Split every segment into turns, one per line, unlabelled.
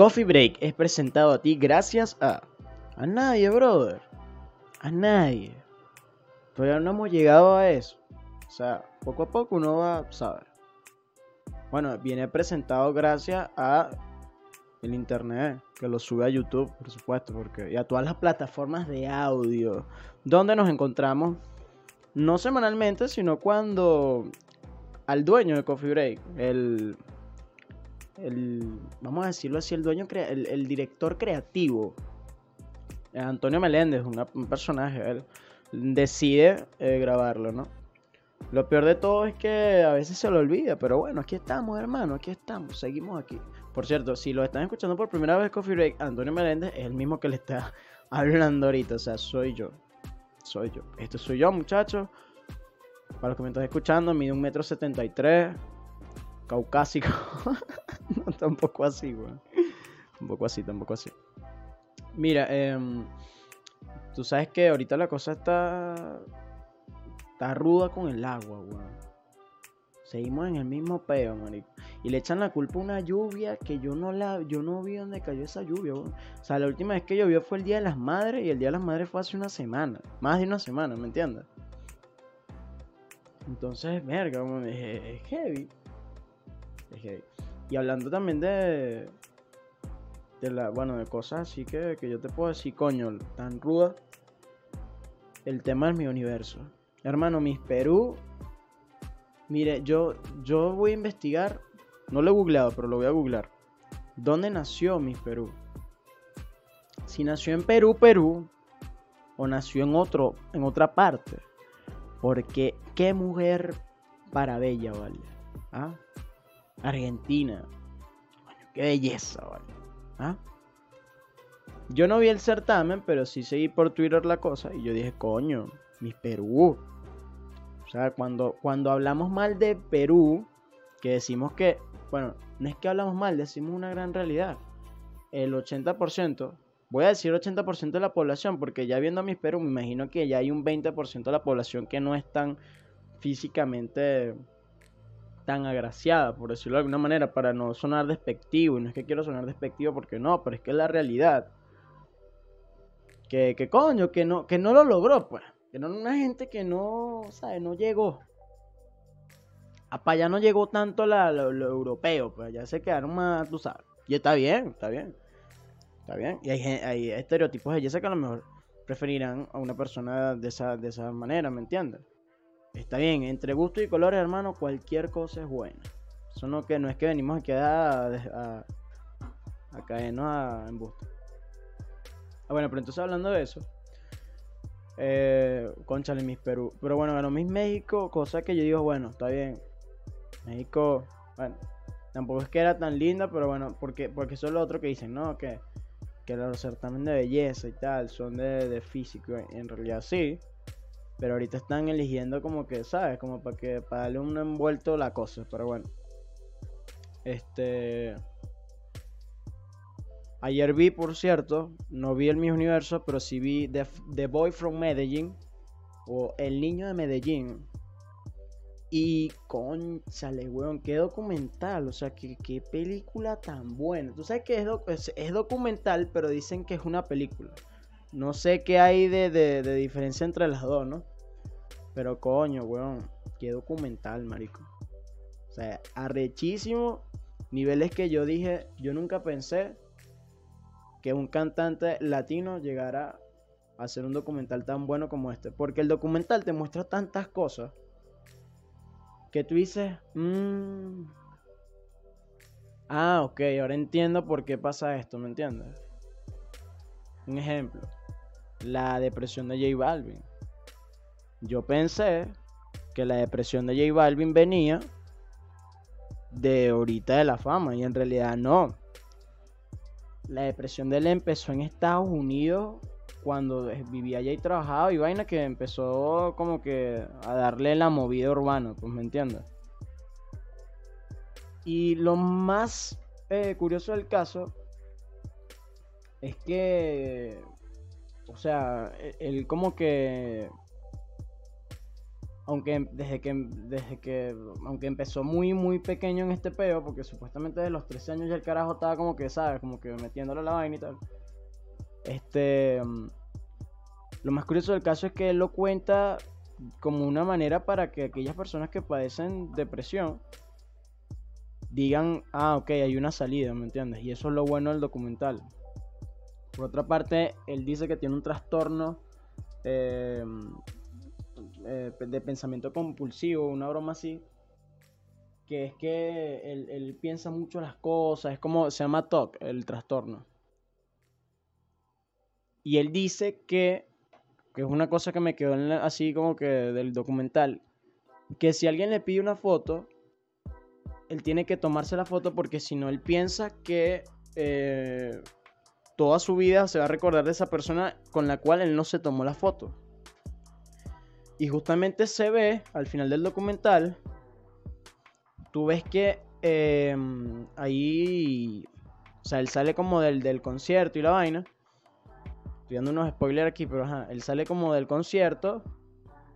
Coffee Break es presentado a ti gracias a... A nadie, brother. A nadie. Todavía no hemos llegado a eso. O sea, poco a poco uno va a saber. Bueno, viene presentado gracias a el internet, que lo sube a YouTube, por supuesto, porque y a todas las plataformas de audio, donde nos encontramos no semanalmente, sino cuando al dueño de Coffee Break, el, el vamos a decirlo así, el dueño, el, director creativo, Antonio Meléndez, un personaje, él decide eh, grabarlo, ¿no? Lo peor de todo es que a veces se lo olvida, pero bueno, aquí estamos, hermano, aquí estamos, seguimos aquí. Por cierto, si lo están escuchando por primera vez Coffee Break, Antonio Meléndez es el mismo que le está hablando ahorita, o sea, soy yo. Soy yo. Esto soy yo, muchachos. Para los que me están escuchando, mide un metro setenta y tres. Caucásico. no, tampoco así, weón. Tampoco así, tampoco así. Mira, eh, tú sabes que ahorita la cosa está Está ruda con el agua, weón. Seguimos en el mismo peo, marico. Y le echan la culpa a una lluvia que yo no la, yo no vi dónde cayó esa lluvia, weón. O sea, la última vez que llovió fue el Día de las Madres y el Día de las Madres fue hace una semana. Más de una semana, ¿me entiendes? Entonces, verga, weón, es, heavy. Es heavy. Y hablando también de. De la. Bueno, de cosas así que, que yo te puedo decir, coño, tan ruda. El tema es mi universo. Hermano, Miss Perú. Mire, yo, yo voy a investigar. No lo he googleado, pero lo voy a googlear. ¿Dónde nació Miss Perú? Si nació en Perú, Perú. O nació en otro, en otra parte. Porque qué mujer para bella, vale. ¿Ah? Argentina. Qué belleza, vale. ¿Ah? Yo no vi el certamen, pero sí seguí por Twitter la cosa. Y yo dije, coño, Miss Perú. O sea, cuando, cuando hablamos mal de Perú, que decimos que, bueno, no es que hablamos mal, decimos una gran realidad. El 80%, voy a decir 80% de la población, porque ya viendo a mis Perú, me imagino que ya hay un 20% de la población que no es tan físicamente tan agraciada, por decirlo de alguna manera, para no sonar despectivo. Y no es que quiero sonar despectivo porque no, pero es que es la realidad. Que, que coño, que no, que no lo logró, pues. Que no una gente que no, ¿sabes? No llegó. Para allá no llegó tanto la, lo, europeo, pues allá se quedaron más, tú sabes. Y está bien, está bien. Está bien. Y hay, hay estereotipos de sé que a lo mejor preferirán a una persona de esa, de esa manera, ¿me entiendes? Está bien, entre gusto y colores, hermano, cualquier cosa es buena. Eso no, que, no es que venimos aquí a, a, a caernos a embuste. Ah, bueno, pero entonces hablando de eso, eh, conchale Miss Perú. Pero bueno, ganó Miss México, cosa que yo digo, bueno, está bien. México, bueno, tampoco es que era tan linda, pero bueno, porque, porque eso es lo otro que dicen, ¿no? Que, que los certámenes de belleza y tal son de, físico. En realidad sí. Pero ahorita están eligiendo como que, ¿sabes? Como para que para darle un envuelto la cosa. Pero bueno. Este. Ayer vi, por cierto, no vi el mismo universo, pero sí vi The, Boy from Medellín o El Niño de Medellín. Y conchale, weón, qué documental, o sea, qué, qué película tan buena. Tú sabes que es, es, documental, pero dicen que es una película. No sé qué hay de, de diferencia entre las dos, ¿no? Pero coño, weón, qué documental, marico. O sea, arrechísimo. Niveles que yo dije, yo nunca pensé que un cantante latino llegara a hacer un documental tan bueno como este. Porque el documental te muestra tantas cosas que tú dices, mmm, ah, ok, ahora entiendo por qué pasa esto, ¿me entiendes? Un ejemplo, la depresión de J Balvin. Yo pensé que la depresión de J Balvin venía de ahorita de la fama y en realidad no la depresión de él empezó en Estados Unidos cuando vivía allá y trabajaba y vaina que empezó como que a darle la movida urbana, pues me entiendes. Y lo más eh, curioso del caso es que, o sea, e-, él como que aunque desde que desde que aunque empezó muy muy pequeño en este peo porque supuestamente de los 13 años ya el carajo estaba como que sabes como que metiéndole la vaina y tal. Este lo más curioso del caso es que él lo cuenta como una manera para que aquellas personas que padecen depresión digan ah ok hay una salida me entiendes y eso es lo bueno del documental. Por otra parte él dice que tiene un trastorno eh, de pensamiento compulsivo, una broma así, que es que él, piensa mucho las cosas, es como se llama TOC, el trastorno. Y él dice que, que es una cosa que me quedó así como que del documental, que si alguien le pide una foto, él tiene que tomarse la foto porque si no, él piensa que eh, toda su vida se va a recordar de esa persona con la cual él no se tomó la foto. Y justamente se ve al final del documental, tú ves que em, ahí, o sea, él sale como del, del concierto y la vaina. Estoy dando unos spoilers aquí, pero ajá, él sale como del concierto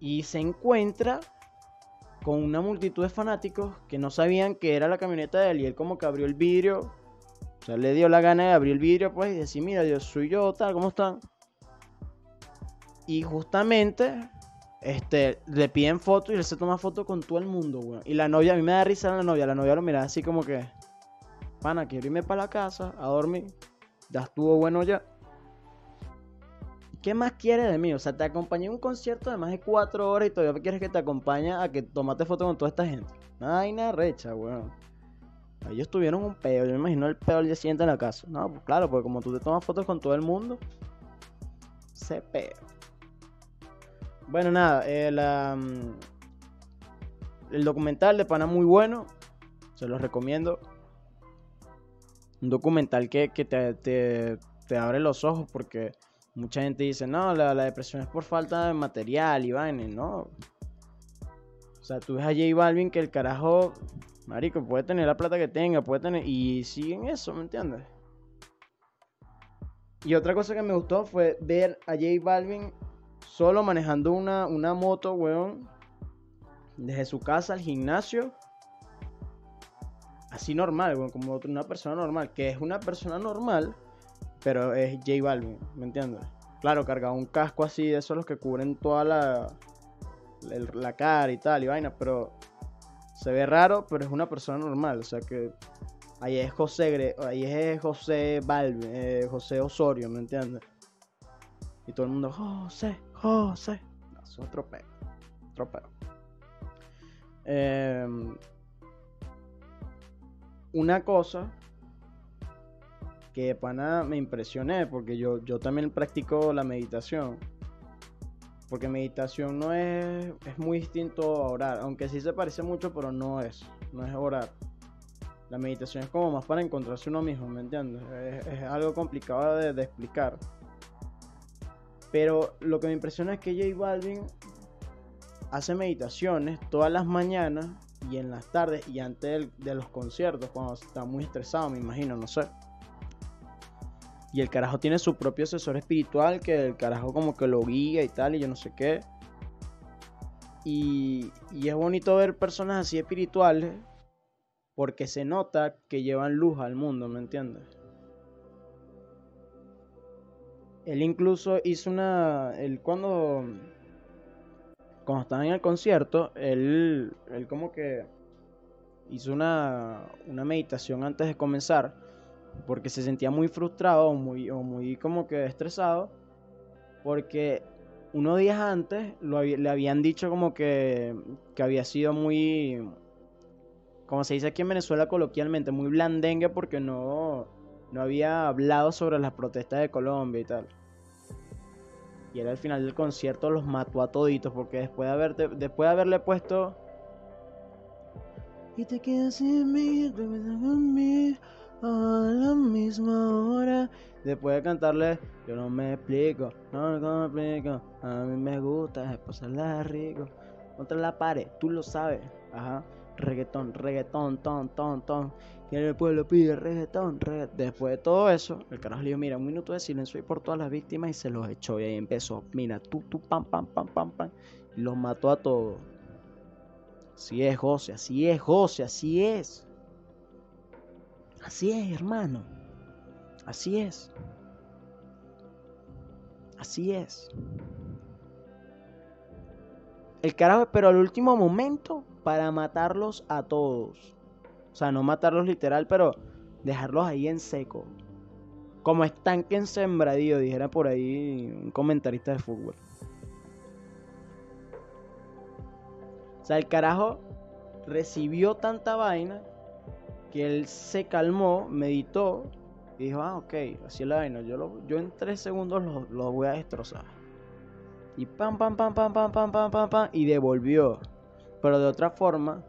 y se encuentra con una multitud de fanáticos que no sabían que era la camioneta de él y él como que abrió el vidrio, o sea, le dio la gana de abrir el vidrio pues y decir, mira, yo soy yo, tal, ¿cómo están? Y justamente este, le piden foto y él se toma foto con todo el mundo, weón. Y la novia, a mí me da risa la novia. La novia lo mira así como que, pana, quiero irme para la casa a dormir. Ya estuvo bueno ya. ¿Qué más quieres de mí? O sea, te acompañé en un concierto de más de cuatro horas y todavía quieres que te acompañe a que tomate foto con toda esta gente. Ay, nada recha, weón. Ellos tuvieron un peo, yo me imagino el peo el día siguiente en la casa. No, pues claro, porque como tú te tomas fotos con todo el mundo, se peo. Bueno, nada, el, el documental de Pana muy bueno, se los recomiendo. Un documental que, te, abre los ojos porque mucha gente dice, no, la, depresión es por falta de material y vaina, ¿no? O sea, tú ves a J Balvin que el carajo, marico, puede tener la plata que tenga, puede tener... Y siguen eso, ¿me entiendes? Y otra cosa que me gustó fue ver a J Balvin solo manejando una, una moto, weón, desde su casa al gimnasio. Así normal, weón, como una persona normal, que es una persona normal, pero es J Balvin, ¿me entiendes? Claro, cargaba un casco así, de esos los que cubren toda la, la cara y tal, y vaina, pero se ve raro, pero es una persona normal, o sea que ahí es José, ahí es José Balvin, eh, José Osorio, ¿me entiendes? Y todo el mundo, José, José. No, es. Otro peo. Em, una cosa que pana me impresioné, porque yo, yo también practico la meditación. Porque meditación no es, es muy distinto a orar, aunque sí se parece mucho, pero no es, no es orar. La meditación es como más para encontrarse uno mismo, ¿me entiendes? Es, algo complicado de explicar. Pero lo que me impresiona es que J Balvin hace meditaciones todas las mañanas y en las tardes y antes de los conciertos, cuando está muy estresado, me imagino, no sé. Y el carajo tiene su propio asesor espiritual que el carajo como que lo guía y tal, y yo no sé qué. Y, y es bonito ver personas así espirituales porque se nota que llevan luz al mundo, ¿me entiendes? Él incluso hizo una. Él cuando. Cuando estaba en el concierto, él, él como que hizo una, una meditación antes de comenzar. Porque se sentía muy frustrado o muy, o muy como que estresado. Porque unos días antes lo, le habían dicho como que, que había sido muy. Como se dice aquí en Venezuela coloquialmente, muy blandengue porque no, no había hablado sobre las protestas de Colombia y tal. Y él al final del concierto los mató a toditos porque después de, haberte, después de haberle puesto... Y te quedas sin mí, conmigo a la misma hora. Después de cantarle, yo no me explico, no me explico. A mí me gusta la rico. Contra la pared, tú lo sabes. Ajá reggaetón, reggaetón, ton, ton, ton. Y el pueblo pide reggaetón, reggaetón. Después de todo eso, el carajo le dijo, mira, un minuto de silencio y por todas las víctimas y se los echó. Y ahí empezó, mira, tú, tú, pam, pam, pam, pam, pam. Y los mató a todos. Así es, José, así es, José, así es. Así es, hermano. Así es. Así es. El carajo esperó al último momento para matarlos a todos. O sea, no matarlos literal, pero dejarlos ahí en seco. Como estanque en sembradío, dijera por ahí un comentarista de fútbol. O sea, el carajo recibió tanta vaina que él se calmó, meditó y dijo, ah, ok, así es la vaina. Yo, yo en tres segundos lo, lo voy a destrozar. Y pam, pam, pam, pam, pam, pam, pam, pam, pam. Y devolvió. Pero de otra forma,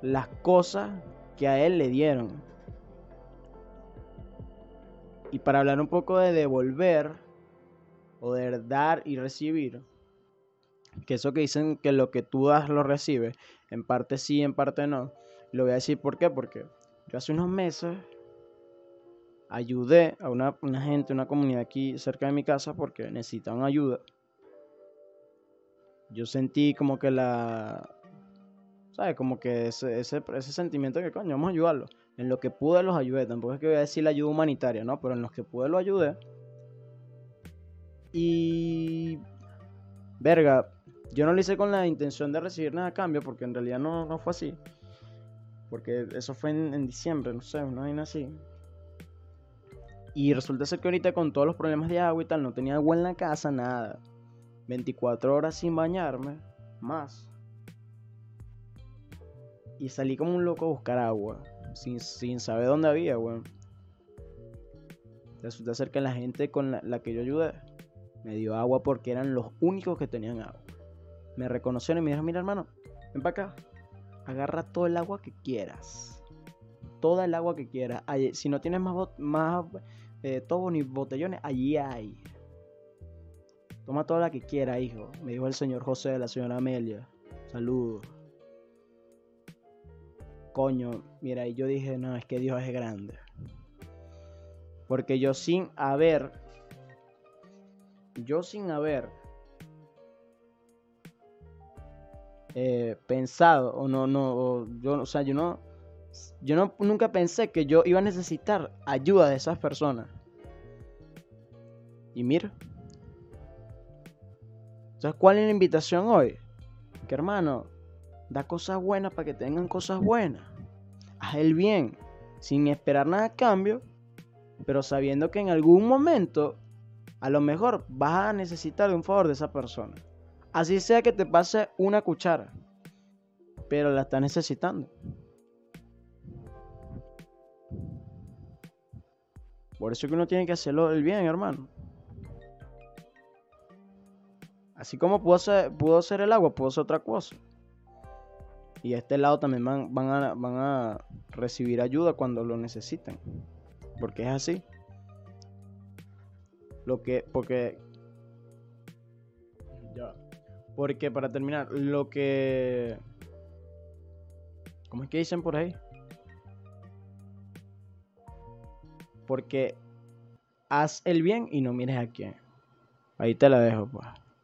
las cosas que a él le dieron. Y para hablar un poco de devolver, o de dar y recibir, que eso que dicen que lo que tú das lo recibes, en parte sí, en parte no. Lo voy a decir por qué, porque yo hace unos meses ayudé a una, una gente, una comunidad aquí cerca de mi casa porque necesitaban ayuda yo sentí como que la. ¿Sabes? Como que ese, ese, ese sentimiento de que, coño, vamos a ayudarlo. En lo que pude los ayudé. Tampoco es que voy a decir la ayuda humanitaria, ¿no? Pero en los que pude los ayudé. Y. Verga, yo no lo hice con la intención de recibir nada a cambio, porque en realidad no, no fue así. Porque eso fue en, en diciembre, no sé, una vaina así. Y resulta ser que ahorita con todos los problemas de agua y tal, no tenía agua en la casa, nada. 24 horas sin bañarme, más. Y salí como un loco a buscar agua, sin, saber dónde había, weón. Resulta ser que la gente con la, que yo ayudé me dio agua porque eran los únicos que tenían agua. Me reconocieron y me dijeron, mira hermano, ven para acá. Agarra todo el agua que quieras. Toda el agua que quieras. si no tienes más, más eh, ni botellones, allí hay. Toma toda la que quiera, hijo, me dijo el señor José, la señora Amelia. Saludos. Coño, mira, y yo dije, no, es que Dios es grande. Porque yo sin haber, yo sin haber eh, pensado, o no, no, yo, o sea, yo no, yo no, nunca pensé que yo iba a necesitar ayuda de esas personas. Y mira. Entonces, ¿cuál es la invitación hoy? Que hermano, da cosas buenas para que tengan cosas buenas. Haz el bien, sin esperar nada a cambio, pero sabiendo que en algún momento, a lo mejor vas a necesitar un favor de esa persona. Así sea que te pase una cuchara, pero la estás necesitando. Por eso que uno tiene que hacerlo el bien, hermano. Así como pudo ser, pudo ser el agua, pudo ser otra cosa. Y a este lado también van, a, van a recibir ayuda cuando lo necesiten. Porque es así. Lo que, porque... Ya. Porque para terminar, lo que... ¿Cómo es que dicen por ahí? Porque haz el bien y no mires a quién. Ahí te la dejo, pues.